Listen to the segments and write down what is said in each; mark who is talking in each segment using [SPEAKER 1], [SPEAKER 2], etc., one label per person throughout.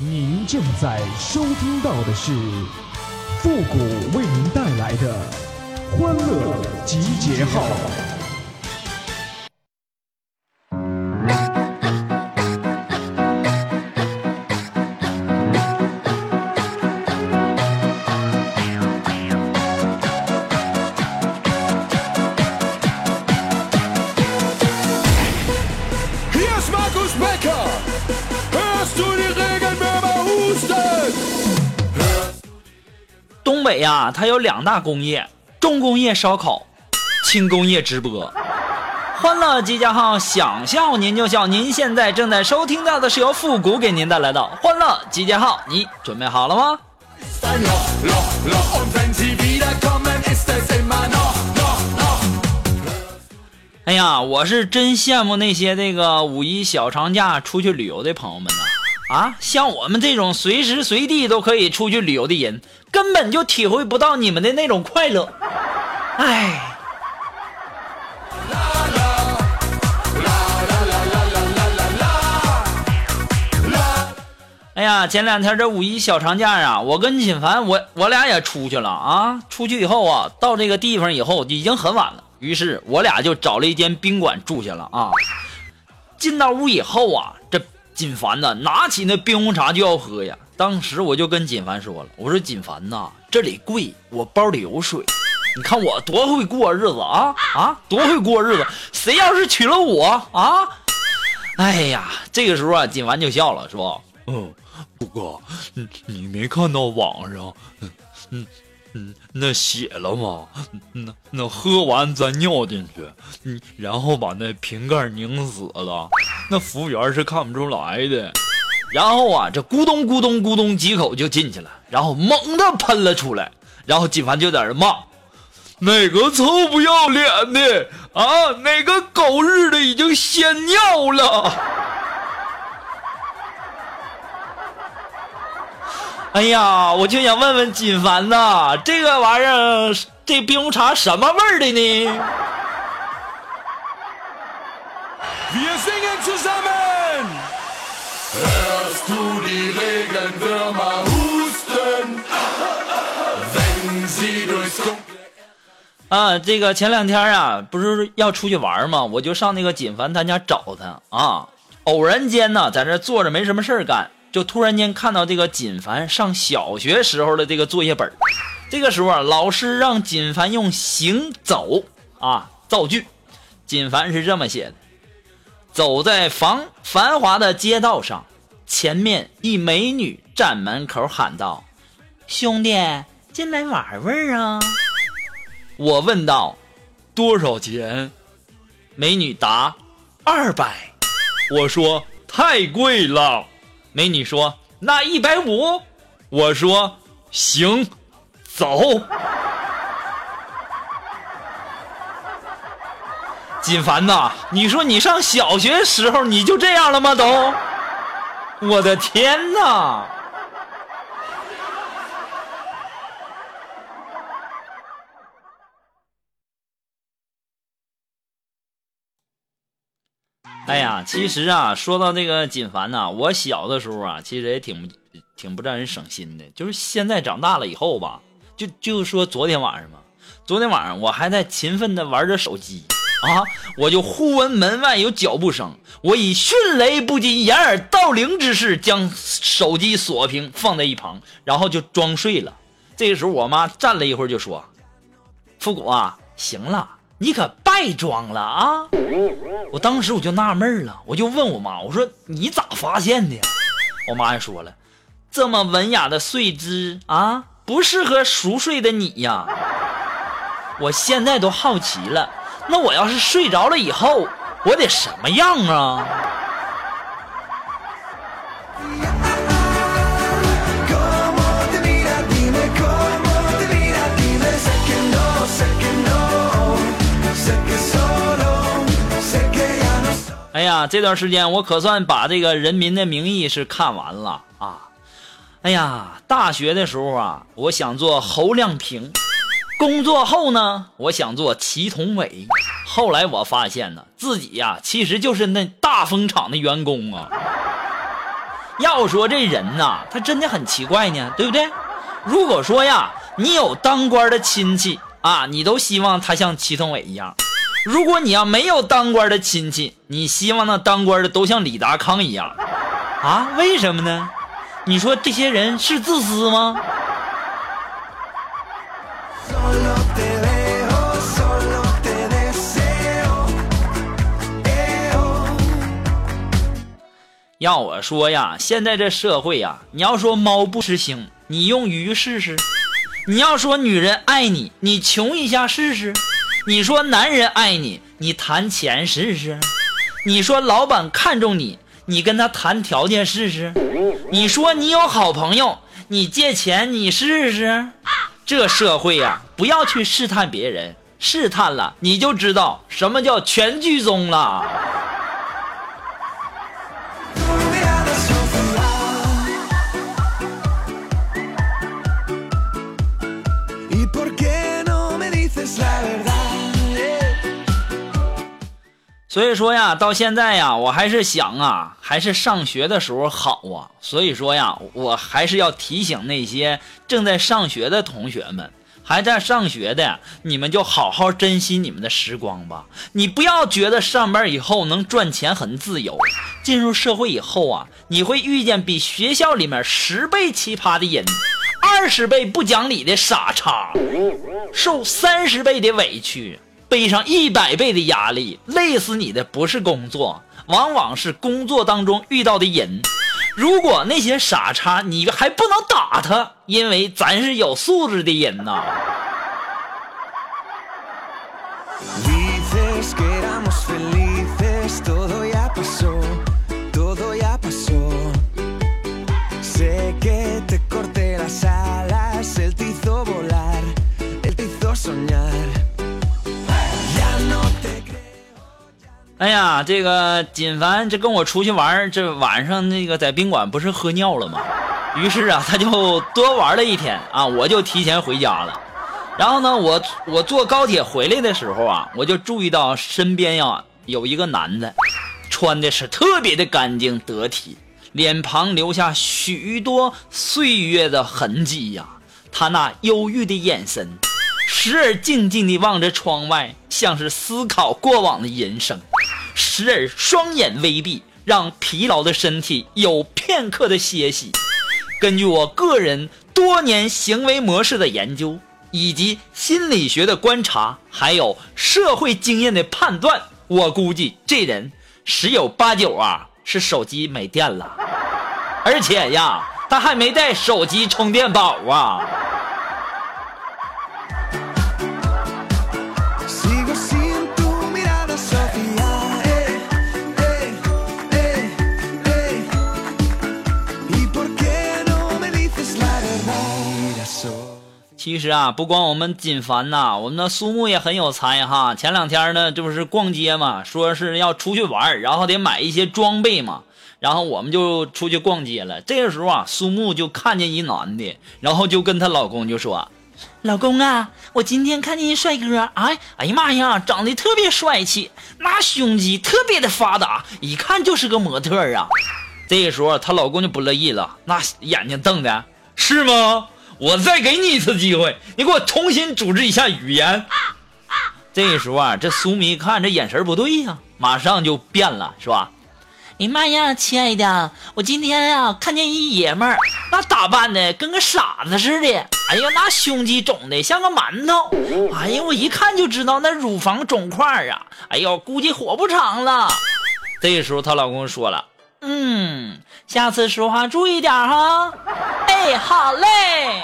[SPEAKER 1] 您正在收听到的是复古为您带来的欢乐集结号。
[SPEAKER 2] 北呀，它有两大工业：重工业烧烤，轻工业直播。欢乐集结号，想笑您就笑。您现在正在收听到的是由复古给您带来的欢乐集结号，你准备好了吗？哎呀，我是真羡慕那些这个五一小长假出去旅游的朋友们呐！啊，像我们这种随时随地都可以出去旅游的人，根本就体会不到你们的那种快乐。哎。哎呀，前两天这五一小长假啊，我跟锦凡我我俩也出去了啊。出去以后啊，到这个地方以后已经很晚了。于是我俩就找了一间宾馆住下了啊。进到屋以后啊，这锦凡呢拿起那冰红茶就要喝呀。当时我就跟锦凡说了，我说锦凡呐，这里贵，我包里有水，你看我多会过日子啊啊，多会过日子。谁要是娶了我啊，哎呀，这个时候啊，锦凡就笑了，说，
[SPEAKER 3] 嗯，不过你你没看到网上，嗯嗯。那写了吗？那那喝完再尿进去，嗯，然后把那瓶盖拧死了，那服务员是看不出来的。
[SPEAKER 2] 然后啊，这咕咚咕咚咕咚几口就进去了，然后猛地喷了出来。然后金凡就在这骂：“
[SPEAKER 3] 哪个臭不要脸的啊？哪个狗日的已经先尿了？”
[SPEAKER 2] 哎呀，我就想问问锦凡呐，这个玩意儿，这冰红茶什么味儿的呢？啊，这个前两天啊，不是要出去玩吗？我就上那个锦凡他家找他啊，偶然间呢，在这坐着没什么事干。就突然间看到这个锦凡上小学时候的这个作业本这个时候啊，老师让锦凡用行走啊造句，锦凡是这么写的：走在繁繁华的街道上，前面一美女站门口喊道：“兄弟，进来玩玩啊！”我问道：“
[SPEAKER 3] 多少钱？”
[SPEAKER 2] 美女答：“二百。”
[SPEAKER 3] 我说：“太贵了。”
[SPEAKER 2] 美女说：“那一百五。”
[SPEAKER 3] 我说：“行，走。”
[SPEAKER 2] 锦凡呐，你说你上小学时候你就这样了吗？都，我的天呐！哎呀，其实啊，说到这个锦凡呐，我小的时候啊，其实也挺挺不让人省心的。就是现在长大了以后吧，就就说昨天晚上嘛，昨天晚上我还在勤奋的玩着手机啊，我就忽闻门外有脚步声，我以迅雷不及掩耳盗铃之势将手机锁屏放在一旁，然后就装睡了。这个时候我妈站了一会儿就说：“复古啊，行了。”你可别装了啊！我当时我就纳闷了，我就问我妈，我说你咋发现的？我妈就说了，这么文雅的睡姿啊，不适合熟睡的你呀。我现在都好奇了，那我要是睡着了以后，我得什么样啊？呀，这段时间我可算把这个《人民的名义》是看完了啊！哎呀，大学的时候啊，我想做侯亮平；工作后呢，我想做祁同伟。后来我发现呢，自己呀，其实就是那大风厂的员工啊。要说这人呐，他真的很奇怪呢，对不对？如果说呀，你有当官的亲戚啊，你都希望他像祁同伟一样；如果你要没有当官的亲戚，你希望那当官的都像李达康一样啊？为什么呢？你说这些人是自私吗？要我说呀，现在这社会呀，你要说猫不吃腥，你用鱼试试；你要说女人爱你，你穷一下试试；你说男人爱你，你谈钱试试；你说老板看重你，你跟他谈条件试试；你说你有好朋友，你借钱你试试。这社会呀，不要去试探别人，试探了你就知道什么叫全剧终了。所以说呀，到现在呀，我还是想啊，还是上学的时候好啊。所以说呀，我还是要提醒那些正在上学的同学们，还在上学的，你们就好好珍惜你们的时光吧。你不要觉得上班以后能赚钱很自由，进入社会以后啊，你会遇见比学校里面十倍奇葩的人，二十倍不讲理的傻叉，受三十倍的委屈。背上一百倍的压力，累死你的不是工作，往往是工作当中遇到的人。如果那些傻叉，你还不能打他，因为咱是有素质的人呐。哎呀，这个锦凡这跟我出去玩，这晚上那个在宾馆不是喝尿了吗？于是啊，他就多玩了一天啊，我就提前回家了。然后呢，我我坐高铁回来的时候啊，我就注意到身边呀有一个男的，穿的是特别的干净得体，脸庞留下许多岁月的痕迹呀。他那忧郁的眼神，时而静静地望着窗外，像是思考过往的人生。时而双眼微闭，让疲劳的身体有片刻的歇息。根据我个人多年行为模式的研究，以及心理学的观察，还有社会经验的判断，我估计这人十有八九啊是手机没电了，而且呀，他还没带手机充电宝啊。其实啊，不光我们锦凡呐，我们的苏木也很有才哈。前两天呢，这不是逛街嘛，说是要出去玩，然后得买一些装备嘛，然后我们就出去逛街了。这个时候啊，苏木就看见一男的，然后就跟她老公就说：“老公啊，我今天看见一帅哥，哎，哎呀妈呀，长得特别帅气，那胸肌特别的发达，一看就是个模特啊。”这个时候她老公就不乐意了，那眼睛瞪的是吗？我再给你一次机会，你给我重新组织一下语言。这时候啊，这苏米看这眼神不对呀，马上就变了，是吧？哎呀妈呀，亲爱的，我今天啊看见一爷们儿，那打扮的跟个傻子似的。哎呀，那胸肌肿的像个馒头。哎呀，我一看就知道那乳房肿块啊。哎呦，估计活不长了。这时候她老公说了，嗯，下次说话注意点哈。哎，好嘞。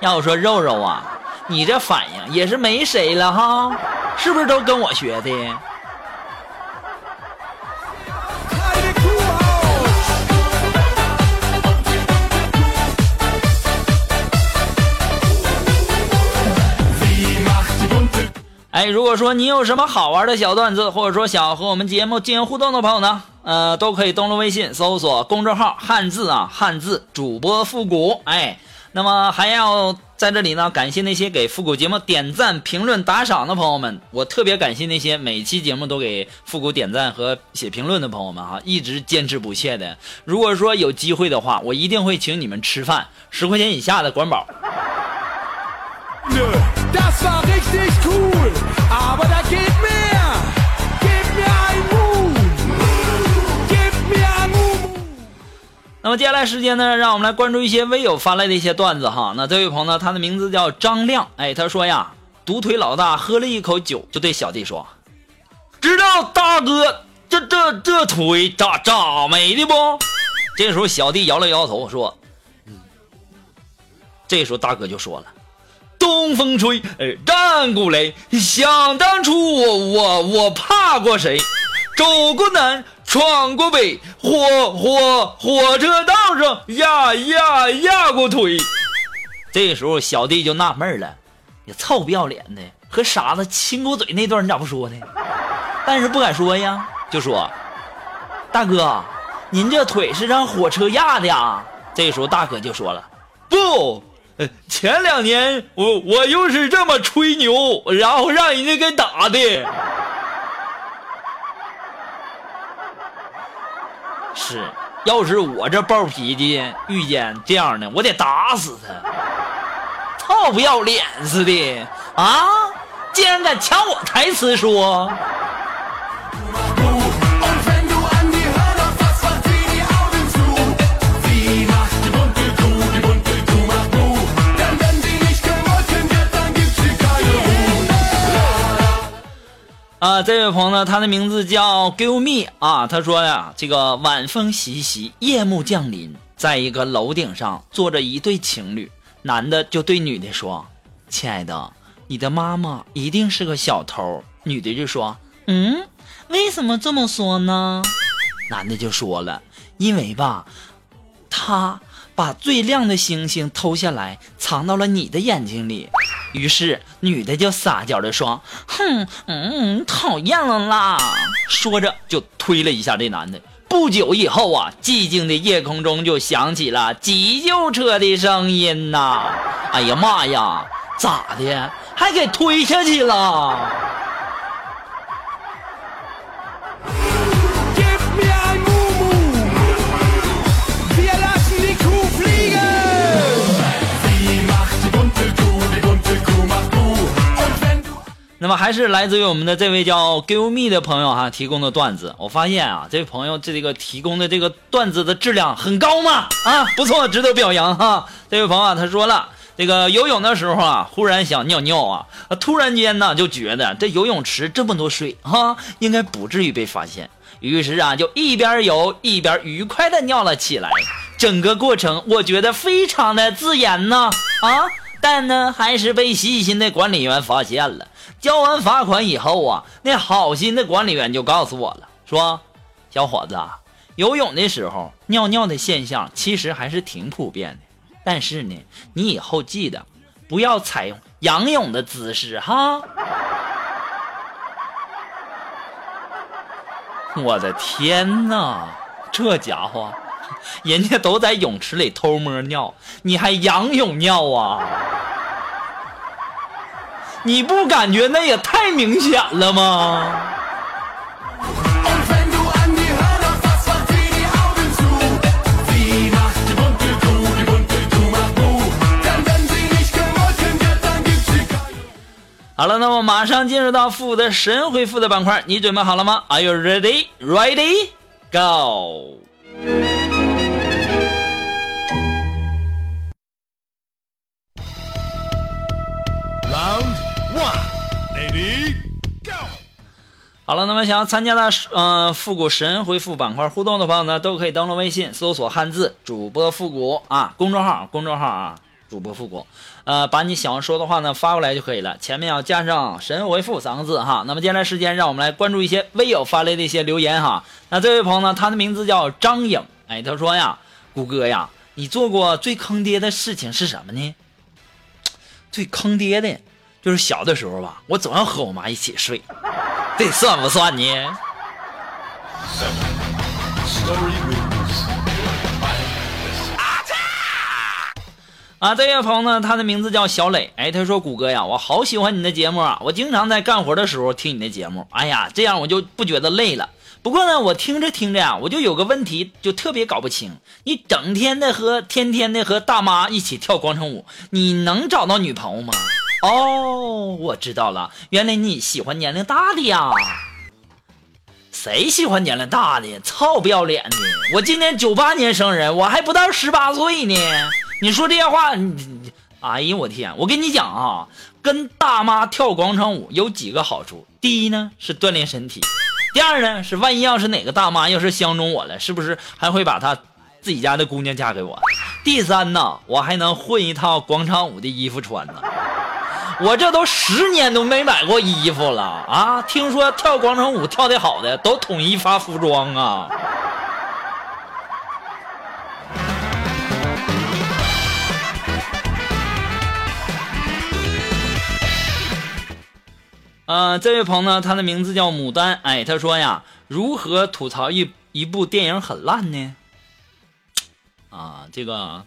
[SPEAKER 2] 要我说肉肉啊，你这反应也是没谁了哈，是不是都跟我学的？如果说你有什么好玩的小段子，或者说想和我们节目进行互动的朋友呢，呃，都可以登录微信搜索公众号“汉字啊汉字主播复古”。哎。那么还要在这里呢，感谢那些给复古节目点赞、评论、打赏的朋友们。我特别感谢那些每期节目都给复古点赞和写评论的朋友们哈，一直坚持不懈的。如果说有机会的话，我一定会请你们吃饭，十块钱以下的管饱。
[SPEAKER 4] Aber da geht mehr. Gib mir ein Moon. Gib mir ein Moon.
[SPEAKER 2] 那么接下来时间呢，让我们来关注一些微友发来的一些段子哈。那这位朋友呢，他的名字叫张亮，哎，他说呀，独腿老大喝了一口酒，就对小弟说：“知道大哥这这这腿咋咋没的不？”这时候小弟摇了摇头说：“嗯。”这时候大哥就说了。东风吹，战鼓擂。想当初我我我怕过谁？走过南，闯过北，火火火车道上压压压过腿。这时候小弟就纳闷了，你臭不要脸的，和傻子亲过嘴那段你咋不说呢？但是不敢说呀，就说大哥，您这腿是让火车压的呀。这时候大哥就说了，不。呃，前两年我我又是这么吹牛，然后让人家给打的。是，要是我这暴脾气遇见这样的，我得打死他，臭不要脸似的啊！竟然敢抢我台词说。啊，这位朋友呢，他的名字叫 Give Me 啊，他说呀，这个晚风习习，夜幕降临，在一个楼顶上坐着一对情侣，男的就对女的说：“亲爱的，你的妈妈一定是个小偷。”女的就说：“嗯，为什么这么说呢？”男的就说了：“因为吧，他把最亮的星星偷下来，藏到了你的眼睛里。”于是女的就撒娇的说：“哼，嗯，讨厌了啦！”说着就推了一下这男的。不久以后啊，寂静的夜空中就响起了急救车的声音呐！哎呀妈呀，咋的？还给推下去了？那么还是来自于我们的这位叫 Give Me 的朋友哈提供的段子。我发现啊，这位朋友这个提供的这个段子的质量很高嘛，啊，不错，值得表扬哈。这位朋友啊，他说了，这个游泳的时候啊，忽然想尿尿啊，突然间呢就觉得这游泳池这么多水哈，应该不至于被发现。于是啊，就一边游一边愉快的尿了起来。整个过程我觉得非常的自然呢，啊，但呢还是被细心的管理员发现了。交完罚款以后啊，那好心的管理员就告诉我了，说：“小伙子，游泳的时候尿尿的现象其实还是挺普遍的，但是呢，你以后记得不要采用仰泳的姿势哈。”我的天哪，这家伙，人家都在泳池里偷摸尿，你还仰泳尿啊？你不感觉那也太明显了吗？好了，那么马上进入到复的神回复的板块，你准备好了吗？are you ready ready go？好了，那么想要参加的呃复古神回复板块互动的朋友呢，都可以登录微信搜索汉字主播复古啊，公众号公众号啊，主播复古，呃，把你想要说的话呢发过来就可以了，前面要加上神回复三个字哈。那么接下来时间，让我们来关注一些微友发来的一些留言哈。那这位朋友呢，他的名字叫张颖，哎，他说呀，谷歌呀，你做过最坑爹的事情是什么呢？最坑爹的，就是小的时候吧，我总要和我妈一起睡。这算不算呢？啊，这位朋友呢，他的名字叫小磊。哎，他说：“谷歌呀，我好喜欢你的节目啊！我经常在干活的时候听你的节目。哎呀，这样我就不觉得累了。不过呢，我听着听着呀，我就有个问题，就特别搞不清。你整天的和天天的和大妈一起跳广场舞，你能找到女朋友吗？哦，我知道了，原来你喜欢年龄大的呀。谁喜欢年龄大的？操不要脸的！我今年九八年生人，我还不到十八岁呢。你说这些话，你哎呀，我天！我跟你讲啊，跟大妈跳广场舞有几个好处。第一呢是锻炼身体，第二呢是万一要是哪个大妈要是相中我了，是不是还会把她自己家的姑娘嫁给我？第三呢，我还能混一套广场舞的衣服穿呢。我这都十年都没买过衣服了啊！听说跳广场舞跳的好的都统一发服装啊。呃，这位朋友呢，他的名字叫牡丹。哎，他说呀，如何吐槽一一部电影很烂呢？啊，这个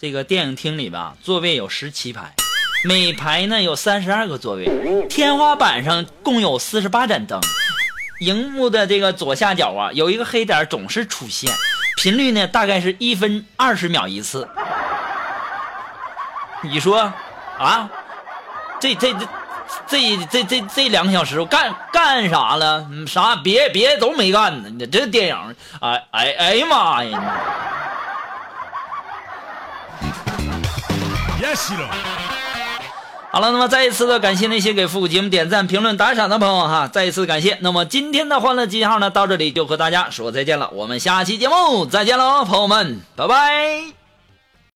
[SPEAKER 2] 这个电影厅里吧，座位有十七排，每排呢有三十二个座位，天花板上共有四十八盏灯，荧幕的这个左下角啊，有一个黑点总是出现，频率呢大概是一分二十秒一次。你说啊，这这这。这这这这两个小时我干干啥了？啥别别都没干呢？你这电影，哎哎哎呀妈呀
[SPEAKER 4] ！Yes, you know.
[SPEAKER 2] 好了，那么再一次的感谢那些给复古节目点赞、评论、打赏的朋友哈，再一次感谢。那么今天的欢乐集结号呢，到这里就和大家说再见了，我们下期节目再见喽，朋友们，拜拜。